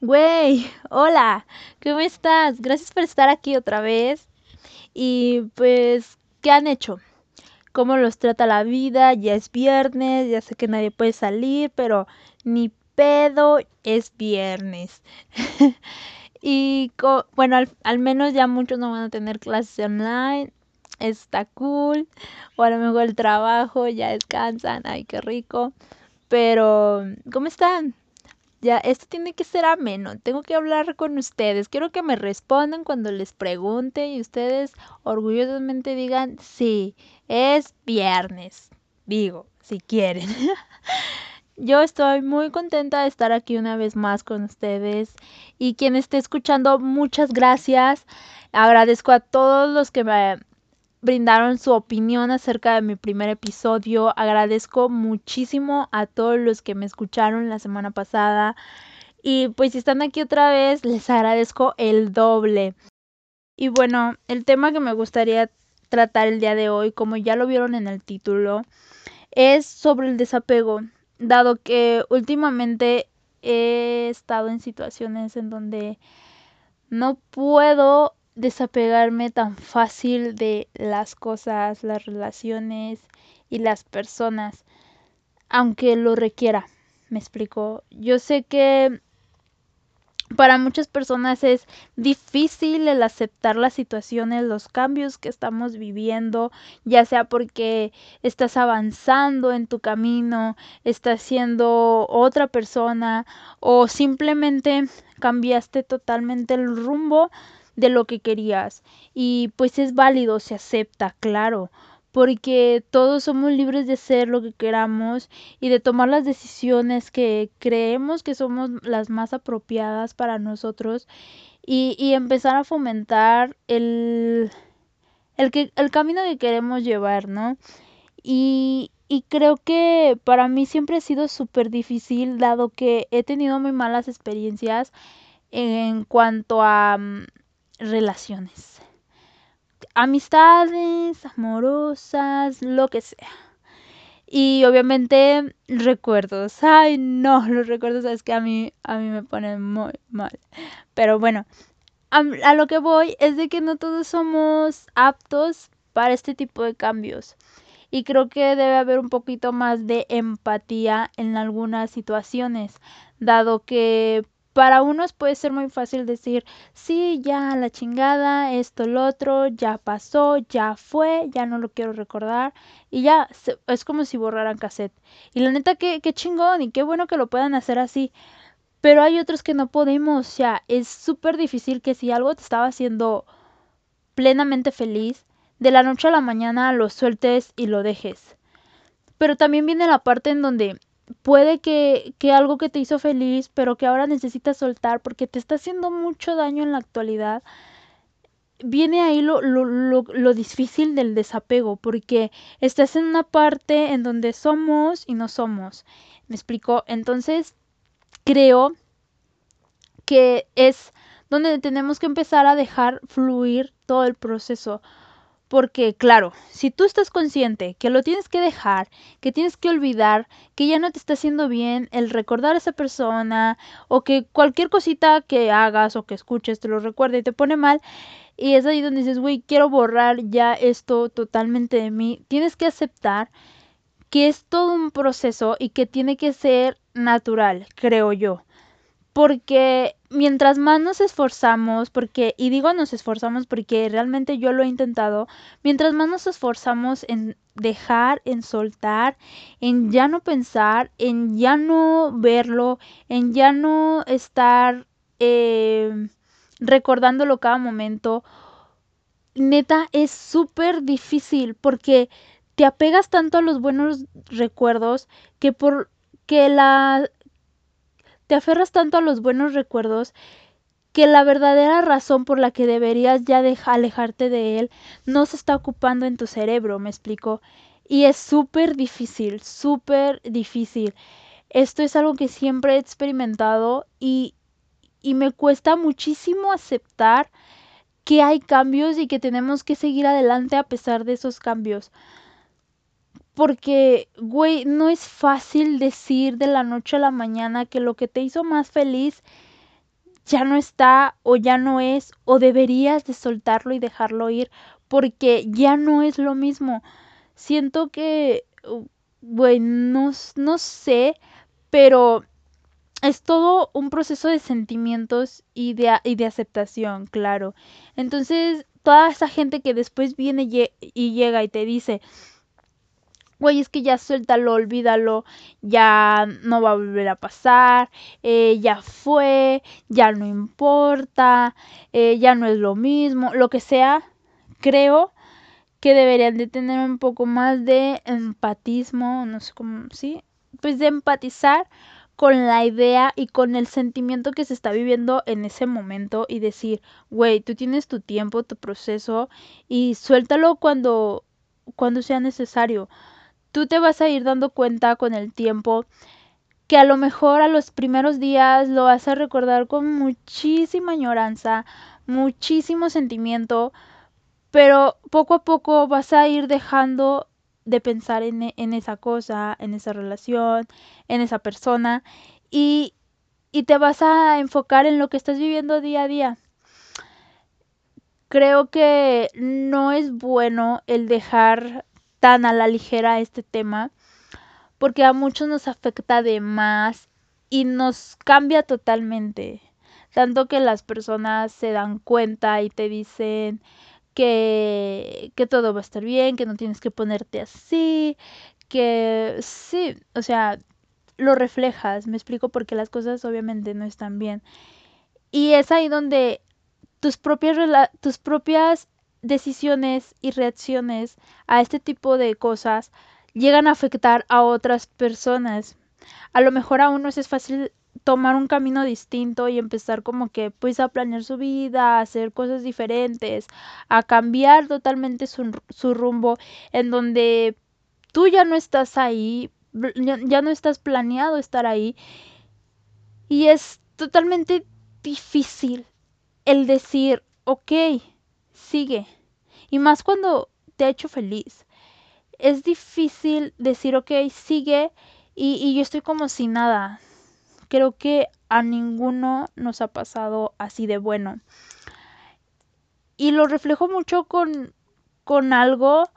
Güey, hola, ¿cómo estás? Gracias por estar aquí otra vez. Y pues, ¿qué han hecho? ¿Cómo los trata la vida? Ya es viernes, ya sé que nadie puede salir, pero ni pedo, es viernes. y bueno, al, al, menos ya muchos no van a tener clases online. Está cool. O a lo mejor el trabajo, ya descansan. Ay, qué rico. Pero, ¿cómo están? Ya, esto tiene que ser ameno. Tengo que hablar con ustedes. Quiero que me respondan cuando les pregunte y ustedes orgullosamente digan, sí, es viernes. Digo, si quieren. Yo estoy muy contenta de estar aquí una vez más con ustedes. Y quien esté escuchando, muchas gracias. Agradezco a todos los que me brindaron su opinión acerca de mi primer episodio. Agradezco muchísimo a todos los que me escucharon la semana pasada. Y pues si están aquí otra vez, les agradezco el doble. Y bueno, el tema que me gustaría tratar el día de hoy, como ya lo vieron en el título, es sobre el desapego, dado que últimamente he estado en situaciones en donde no puedo desapegarme tan fácil de las cosas, las relaciones y las personas, aunque lo requiera. Me explico. Yo sé que para muchas personas es difícil el aceptar las situaciones, los cambios que estamos viviendo, ya sea porque estás avanzando en tu camino, estás siendo otra persona o simplemente cambiaste totalmente el rumbo de lo que querías. Y pues es válido, se acepta, claro, porque todos somos libres de ser lo que queramos y de tomar las decisiones que creemos que somos las más apropiadas para nosotros y, y empezar a fomentar el, el, que, el camino que queremos llevar, ¿no? Y, y creo que para mí siempre ha sido súper difícil, dado que he tenido muy malas experiencias en cuanto a mm, relaciones. Amistades, amorosas, lo que sea. Y obviamente recuerdos. Ay, no, los recuerdos es que a mí, a mí me ponen muy mal. Pero bueno, a, a lo que voy es de que no todos somos aptos para este tipo de cambios. Y creo que debe haber un poquito más de empatía en algunas situaciones, dado que para unos puede ser muy fácil decir, sí, ya la chingada, esto, lo otro, ya pasó, ya fue, ya no lo quiero recordar. Y ya, es como si borraran cassette. Y la neta, qué, qué chingón y qué bueno que lo puedan hacer así. Pero hay otros que no podemos. O sea, es súper difícil que si algo te estaba haciendo plenamente feliz, de la noche a la mañana lo sueltes y lo dejes. Pero también viene la parte en donde puede que, que, algo que te hizo feliz, pero que ahora necesitas soltar porque te está haciendo mucho daño en la actualidad, viene ahí lo, lo, lo, lo, difícil del desapego, porque estás en una parte en donde somos y no somos. ¿Me explico? Entonces, creo que es donde tenemos que empezar a dejar fluir todo el proceso. Porque, claro, si tú estás consciente que lo tienes que dejar, que tienes que olvidar, que ya no te está haciendo bien el recordar a esa persona, o que cualquier cosita que hagas o que escuches te lo recuerde y te pone mal, y es ahí donde dices, güey, quiero borrar ya esto totalmente de mí, tienes que aceptar que es todo un proceso y que tiene que ser natural, creo yo porque mientras más nos esforzamos, porque, y digo nos esforzamos porque realmente yo lo he intentado, mientras más nos esforzamos en dejar, en soltar, en ya no pensar, en ya no verlo, en ya no estar eh, recordándolo cada momento, neta es súper difícil porque te apegas tanto a los buenos recuerdos que por que la te aferras tanto a los buenos recuerdos que la verdadera razón por la que deberías ya alejarte de él no se está ocupando en tu cerebro, me explico. Y es súper difícil, súper difícil. Esto es algo que siempre he experimentado y, y me cuesta muchísimo aceptar que hay cambios y que tenemos que seguir adelante a pesar de esos cambios. Porque, güey, no es fácil decir de la noche a la mañana que lo que te hizo más feliz ya no está o ya no es o deberías de soltarlo y dejarlo ir porque ya no es lo mismo. Siento que, bueno, no, sé, pero es todo un proceso de sentimientos y de, y de aceptación, claro. Entonces, toda esa gente que después viene y llega y te dice, güey, es que ya suéltalo, olvídalo, ya no va a volver a pasar, eh, ya fue, ya no importa, eh, ya no es lo mismo, lo que sea, creo que deberían de tener un poco más de empatismo, no sé cómo, sí, pues de empatizar con la idea y con el sentimiento que se está viviendo en ese momento y decir, güey, tú tienes tu tiempo, tu proceso y suéltalo cuando cuando sea necesario tú te vas a ir dando cuenta con el tiempo que a lo mejor a los primeros días lo vas a recordar con muchísima añoranza, muchísimo sentimiento, pero poco a poco vas a ir dejando de pensar en, en esa cosa, en esa relación, en esa persona y, y te vas a enfocar en lo que estás viviendo día a día. Creo que no es bueno el dejar tan a la ligera este tema, porque a muchos nos afecta de más y nos cambia totalmente. Tanto que las personas se dan cuenta y te dicen que, que todo va a estar bien, que no tienes que ponerte así, que sí, o sea, lo reflejas, me explico porque las cosas obviamente no están bien. Y es ahí donde tus propias, tus propias decisiones y reacciones a este tipo de cosas llegan a afectar a otras personas. A lo mejor a unos es fácil tomar un camino distinto y empezar como que pues a planear su vida, a hacer cosas diferentes, a cambiar totalmente su, su rumbo en donde tú ya no estás ahí, ya no estás planeado estar ahí y es totalmente difícil el decir, ok, sigue. Y más cuando te ha hecho feliz. Es difícil decir, ok, sigue y, y yo estoy como si nada. Creo que a ninguno nos ha pasado así de bueno. Y lo reflejo mucho con, con algo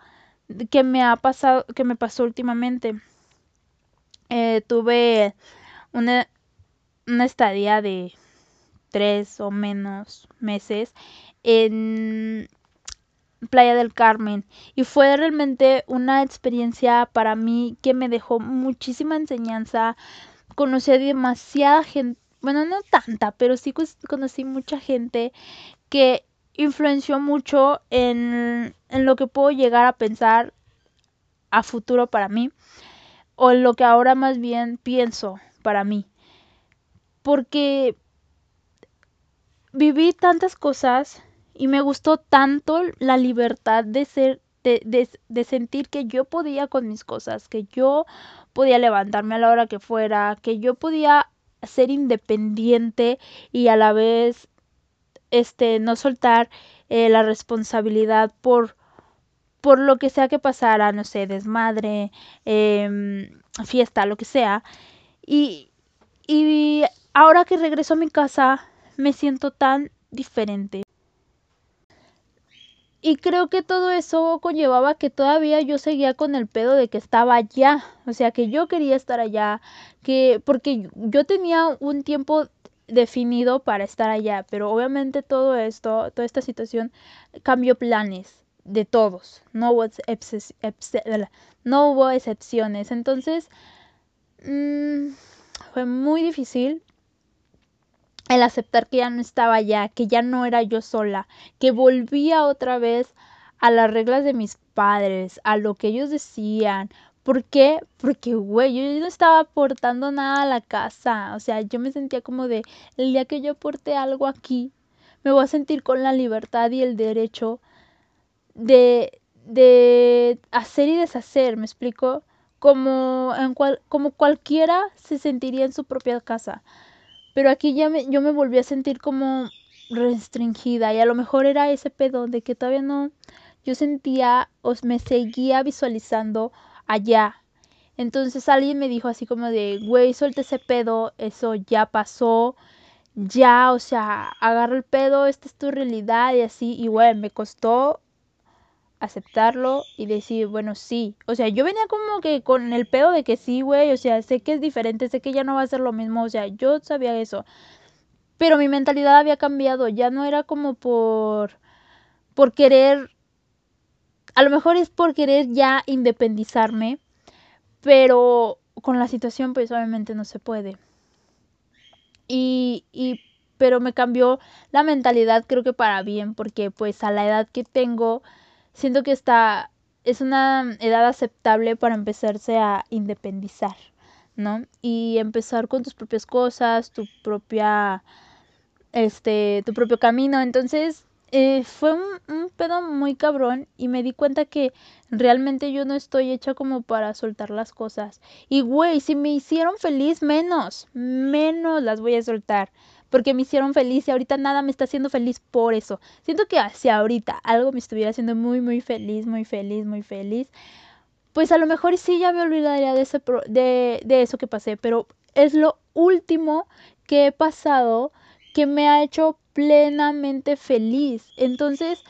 que me ha pasado, que me pasó últimamente. Eh, tuve una, una estadía de tres o menos meses en Playa del Carmen y fue realmente una experiencia para mí que me dejó muchísima enseñanza. Conocí a demasiada gente, bueno, no tanta, pero sí conocí mucha gente que influenció mucho en, en lo que puedo llegar a pensar a futuro para mí o en lo que ahora más bien pienso para mí. Porque viví tantas cosas y me gustó tanto la libertad de ser de, de, sentir que yo podía con mis cosas, que yo podía levantarme a la hora que fuera, que yo podía ser independiente y a la vez este no soltar eh, la responsabilidad por por lo que sea que pasara, no sé, desmadre, em, fiesta, lo que sea. Y, y ahora que regreso a mi casa, me siento tan diferente. Y creo que todo eso conllevaba que todavía yo seguía con el pedo de que estaba allá, o sea, que yo quería estar allá, que porque yo tenía un tiempo definido para estar allá, pero obviamente todo esto, toda esta situación cambió planes de todos, no hubo, no hubo excepciones, entonces mmm, fue muy difícil el aceptar que ya no estaba allá, que ya no era yo sola, que volvía otra vez a las reglas de mis padres, a lo que ellos decían. ¿Por qué? Porque, güey, yo no estaba aportando nada a la casa. O sea, yo me sentía como de, el día que yo aporte algo aquí, me voy a sentir con la libertad y el derecho de, de hacer y deshacer, ¿me explico? Como, en cual, como cualquiera se sentiría en su propia casa. Pero aquí ya me, yo me volví a sentir como restringida y a lo mejor era ese pedo de que todavía no, yo sentía o me seguía visualizando allá. Entonces alguien me dijo así como de, güey, suelta ese pedo, eso ya pasó, ya, o sea, agarra el pedo, esta es tu realidad y así, y güey, me costó aceptarlo y decir, bueno, sí. O sea, yo venía como que con el pedo de que sí, güey, o sea, sé que es diferente, sé que ya no va a ser lo mismo, o sea, yo sabía eso. Pero mi mentalidad había cambiado, ya no era como por por querer a lo mejor es por querer ya independizarme, pero con la situación pues obviamente no se puede. Y, y pero me cambió la mentalidad creo que para bien, porque pues a la edad que tengo, siento que está, es una edad aceptable para empezarse a independizar, ¿no? Y empezar con tus propias cosas, tu propia, este, tu propio camino. Entonces, eh, fue un, un, pedo muy cabrón y me di cuenta que realmente yo no estoy hecha como para soltar las cosas. Y güey, si me hicieron feliz, menos, menos las voy a soltar. Porque me hicieron feliz y ahorita nada me está haciendo feliz por eso. Siento que si ahorita algo me estuviera haciendo muy, muy feliz, muy feliz, muy feliz, pues a lo mejor sí ya me olvidaría de, ese de, de eso que pasé. Pero es lo último que he pasado que me ha hecho plenamente feliz. Entonces,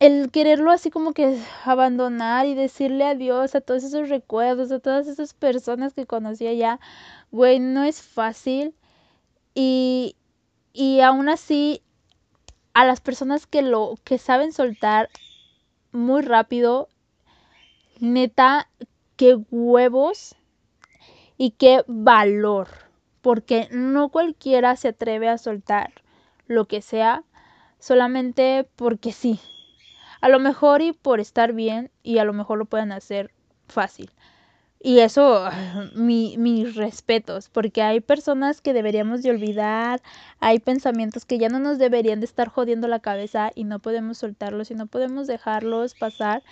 el quererlo así como que abandonar y decirle adiós a todos esos recuerdos, a todas esas personas que conocía ya, güey, no es fácil. Y, y aún así, a las personas que lo, que saben soltar muy rápido, neta, qué huevos y qué valor porque no cualquiera se atreve a soltar lo que sea solamente porque sí. A lo mejor y por estar bien y a lo mejor lo pueden hacer fácil. Y eso, mi, mis respetos, porque hay personas que deberíamos de olvidar, hay pensamientos que ya no nos deberían de estar jodiendo la cabeza y no podemos soltarlos y no podemos dejarlos pasar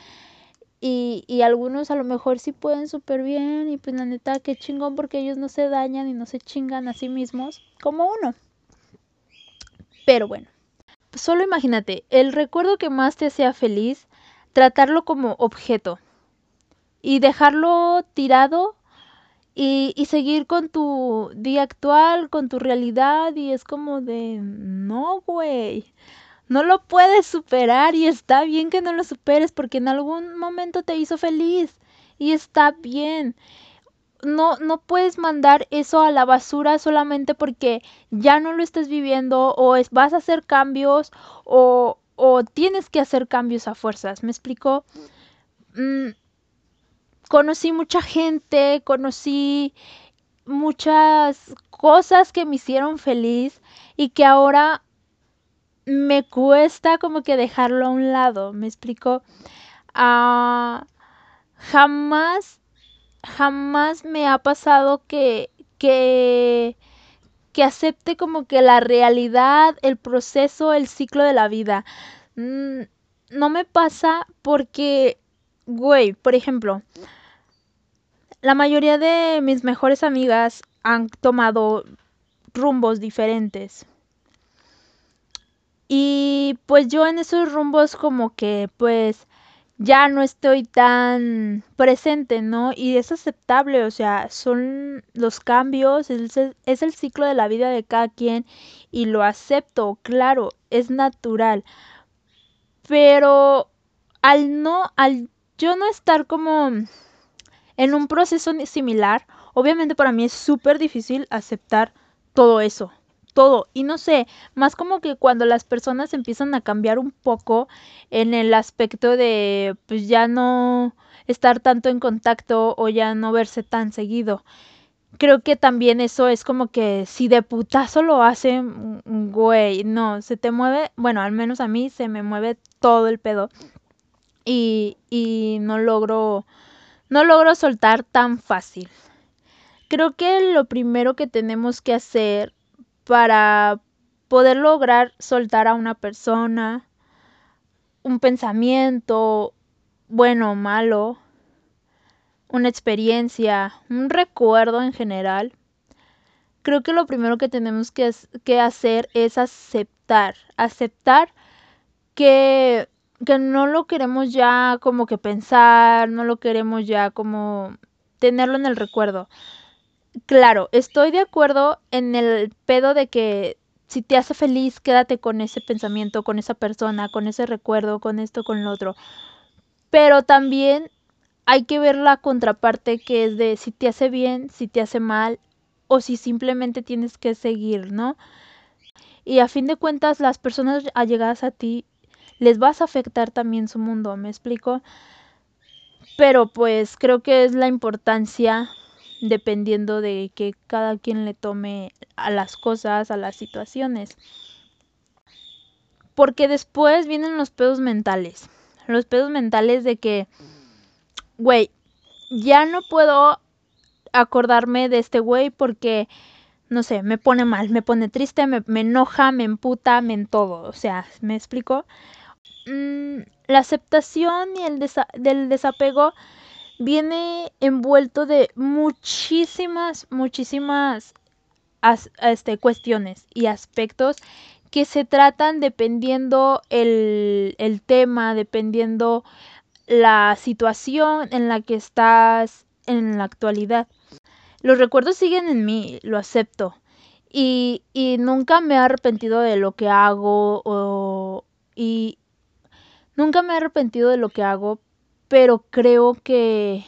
y, y algunos a lo mejor sí pueden súper bien y pues la neta qué chingón porque ellos no se dañan y no se chingan a sí mismos como uno. Pero bueno, solo imagínate, el recuerdo que más te hacía feliz, tratarlo como objeto y dejarlo tirado y, y, seguir con tu día actual, con tu realidad y es como de, no, güey, no lo puedes superar y está bien que no lo superes porque en algún momento te hizo feliz y está bien. No, no puedes mandar eso a la basura solamente porque ya no lo estás viviendo o es, vas a hacer cambios o, o tienes que hacer cambios a fuerzas. ¿Me explico? Mm, conocí mucha gente, conocí muchas cosas que me hicieron feliz y que ahora me cuesta como que dejarlo a un lado, ¿me explico? Ah, jamás, jamás me ha pasado que, que, que acepte como que la realidad, el proceso, el ciclo de la vida. Mm, no me pasa porque, güey, por ejemplo, la mayoría de mis mejores amigas han tomado rumbos diferentes. Y pues yo en esos rumbos como que pues ya no estoy tan presente, ¿no? Y es aceptable, o sea, son los cambios, es, el ciclo de la vida de cada quien y lo acepto, claro, es natural. Pero al no, al yo no estar como en un proceso similar, obviamente para mí es súper difícil aceptar todo eso todo. Y no sé, más como que cuando las personas empiezan a cambiar un poco en el aspecto de pues ya no estar tanto en contacto o ya no verse tan seguido. Creo que también eso es como que si de putazo lo hacen, mm, güey, no, se te mueve, bueno, al menos a mí se me mueve todo el pedo. Y, y no logro, no logro soltar tan fácil. Creo que lo primero que tenemos que hacer para poder lograr soltar a una persona, un pensamiento, bueno o malo, una experiencia, un recuerdo en general, creo que lo primero que tenemos que, que hacer es aceptar, aceptar que, que no lo queremos ya como que pensar, no lo queremos ya como tenerlo en el recuerdo. claro, estoy de acuerdo en el pedo de que si te hace feliz, quédate con ese pensamiento, con esa persona, con ese recuerdo, con esto, con lo otro. Pero también hay que ver la contraparte que es de si te hace bien, si te hace mal o si simplemente tienes que seguir, ¿no? Y a fin de cuentas, las personas allegadas a ti les vas a afectar también su mundo, ¿me explico? Pero pues creo que es la importancia dependiendo de que cada quien le tome a las cosas, a las situaciones. Porque después vienen los pedos mentales. Los pedos mentales de que, güey, ya no puedo acordarme de este güey porque, no sé, me pone mal, me pone triste, me, enoja, me emputa, me en todo. O sea, ¿me explico? Mm, la aceptación y el del desapego viene envuelto de muchísimas, muchísimas este, cuestiones y aspectos que se tratan dependiendo el, el tema, dependiendo la situación en la que estás en la actualidad. Los recuerdos siguen en mí, lo acepto. Y, y nunca me he arrepentido de lo que hago o, y nunca me he arrepentido de lo que hago, pero creo que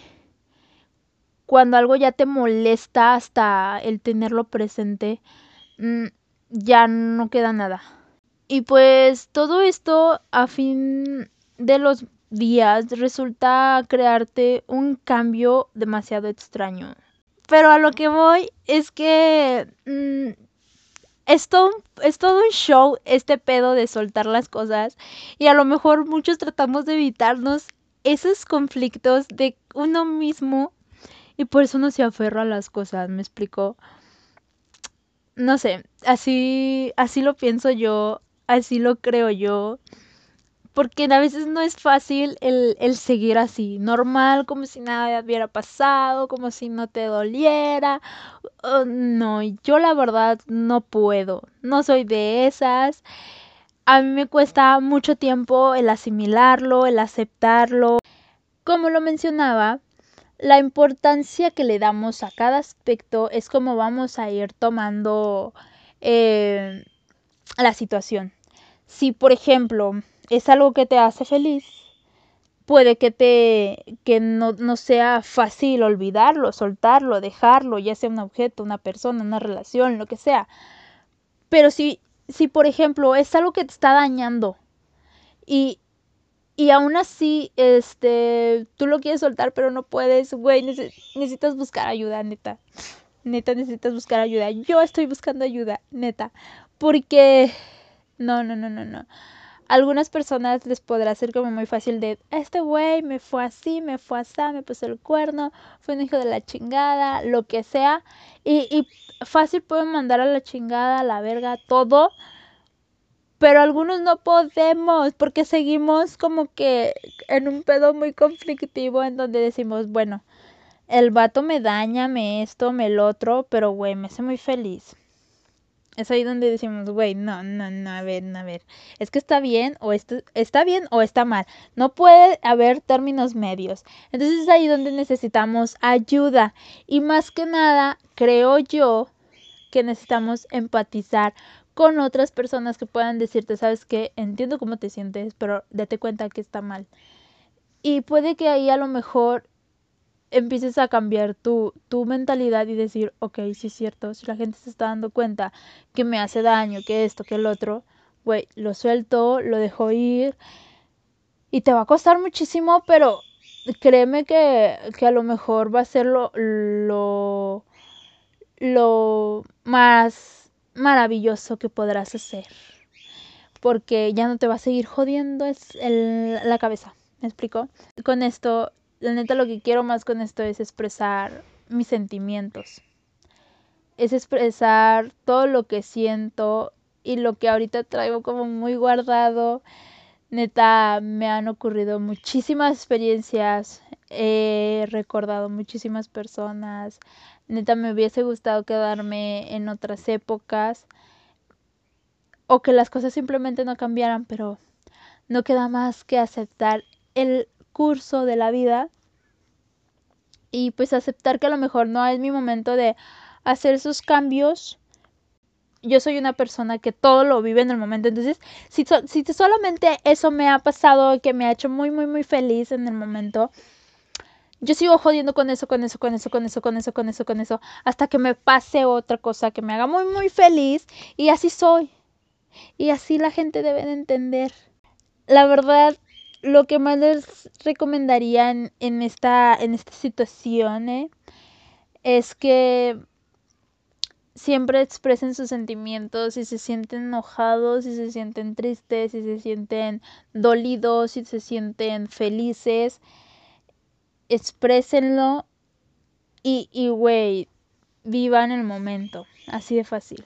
cuando algo ya te molesta hasta el tenerlo presente, mm, ya no queda nada. Y pues todo esto a fin de los días resulta crearte un cambio demasiado extraño. Pero a lo que voy es que mm, es, todo, es todo un show este pedo de soltar las cosas y a lo mejor muchos tratamos de evitarnos esos conflictos de uno mismo y por eso no se aferra a las cosas, ¿me explico? No sé, así así lo pienso yo, así lo creo yo. Porque a veces no es fácil el, el seguir así, normal, como si nada hubiera pasado, como si no te doliera. Oh, no, yo la verdad no puedo, no soy de esas a mí me cuesta mucho tiempo el asimilarlo, el aceptarlo. Como lo mencionaba, la importancia que le damos a cada aspecto es como vamos a ir tomando eh, la situación. Si, por ejemplo, es algo que te hace feliz, puede que te que no, no, sea fácil olvidarlo, soltarlo, dejarlo, ya sea un objeto, una persona, una relación, lo que sea. Pero si si por ejemplo es algo que te está dañando y, y aún así, este, tú lo quieres soltar, pero no puedes, güey, necesitas buscar ayuda, neta. Neta, necesitas buscar ayuda. Yo estoy buscando ayuda, neta. Porque, no, no, no, no, no. Algunas personas les podrá ser como muy fácil de, este güey me fue así, me fue así, me puso el cuerno, fue un hijo de la chingada, lo que sea. Y, y fácil pueden mandar a la chingada, a la verga, todo. Pero algunos no podemos porque seguimos como que en un pedo muy conflictivo en donde decimos, bueno, el vato me daña, me esto, me el otro, pero güey, me hace muy feliz. Es ahí donde decimos, güey, no, no, no, a ver, a ver. Es que está bien o esto, está bien o está mal. No puede haber términos medios. Entonces es ahí donde necesitamos ayuda. Y más que nada, creo yo que necesitamos empatizar con otras personas que puedan decirte, sabes que entiendo cómo te sientes, pero date cuenta que está mal. Y puede que ahí a lo mejor empieces a cambiar tu, tu mentalidad y decir, ok, sí es cierto, si la gente se está dando cuenta que me hace daño, que esto, que el otro, güey, lo suelto, lo dejo ir y te va a costar muchísimo, pero créeme que, que a lo mejor va a ser lo, lo, lo más maravilloso que podrás hacer. Porque ya no te va a seguir jodiendo es la cabeza. ¿Me explico? Con esto, la neta lo que quiero más con esto es expresar mis sentimientos. Es expresar todo lo que siento y lo que ahorita traigo como muy guardado. Neta, me han ocurrido muchísimas experiencias, he recordado muchísimas personas, neta me hubiese gustado quedarme en otras épocas o que las cosas simplemente no cambiaran, pero no queda más que aceptar el curso de la vida y pues aceptar que a lo mejor no es mi momento de hacer esos cambios. Yo soy una persona que todo lo vive en el momento. Entonces, si, si solamente eso me ha pasado, que me ha hecho muy, muy, muy feliz en el momento, yo sigo jodiendo con eso, con eso, con eso, con eso, con eso, con eso, con eso, hasta que me pase otra cosa que me haga muy, muy feliz. Y así soy. Y así la gente debe de entender. La verdad, lo que más les recomendaría en, esta, en esta situación eh, es que siempre expresen sus sentimientos, si se sienten enojados, si se sienten tristes, si se sienten dolidos, si se sienten felices, exprésenlo y, y, güey, vivan el momento, así de fácil.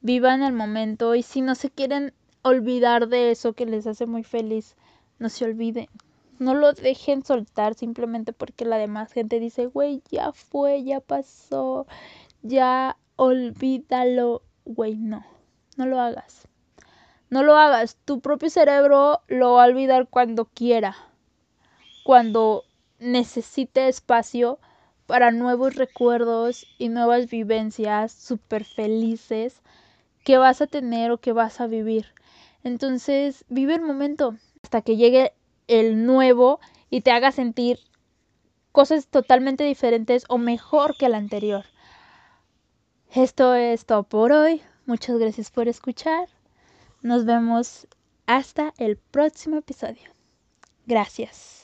Vivan el momento y si no se quieren olvidar de eso que les hace muy feliz, no se olviden. No lo dejen soltar simplemente porque la demás gente dice, güey, ya fue, ya pasó, ya olvídalo. Güey, no, no lo hagas. No lo hagas. Tu propio cerebro lo va a olvidar cuando quiera. Cuando necesite espacio para nuevos recuerdos y nuevas vivencias súper felices que vas a tener o que vas a vivir. Entonces, vive el momento hasta que llegue el nuevo y te haga sentir cosas totalmente diferentes o mejor que el anterior. Esto es todo por hoy. Muchas gracias por escuchar. Nos vemos hasta el próximo episodio. Gracias.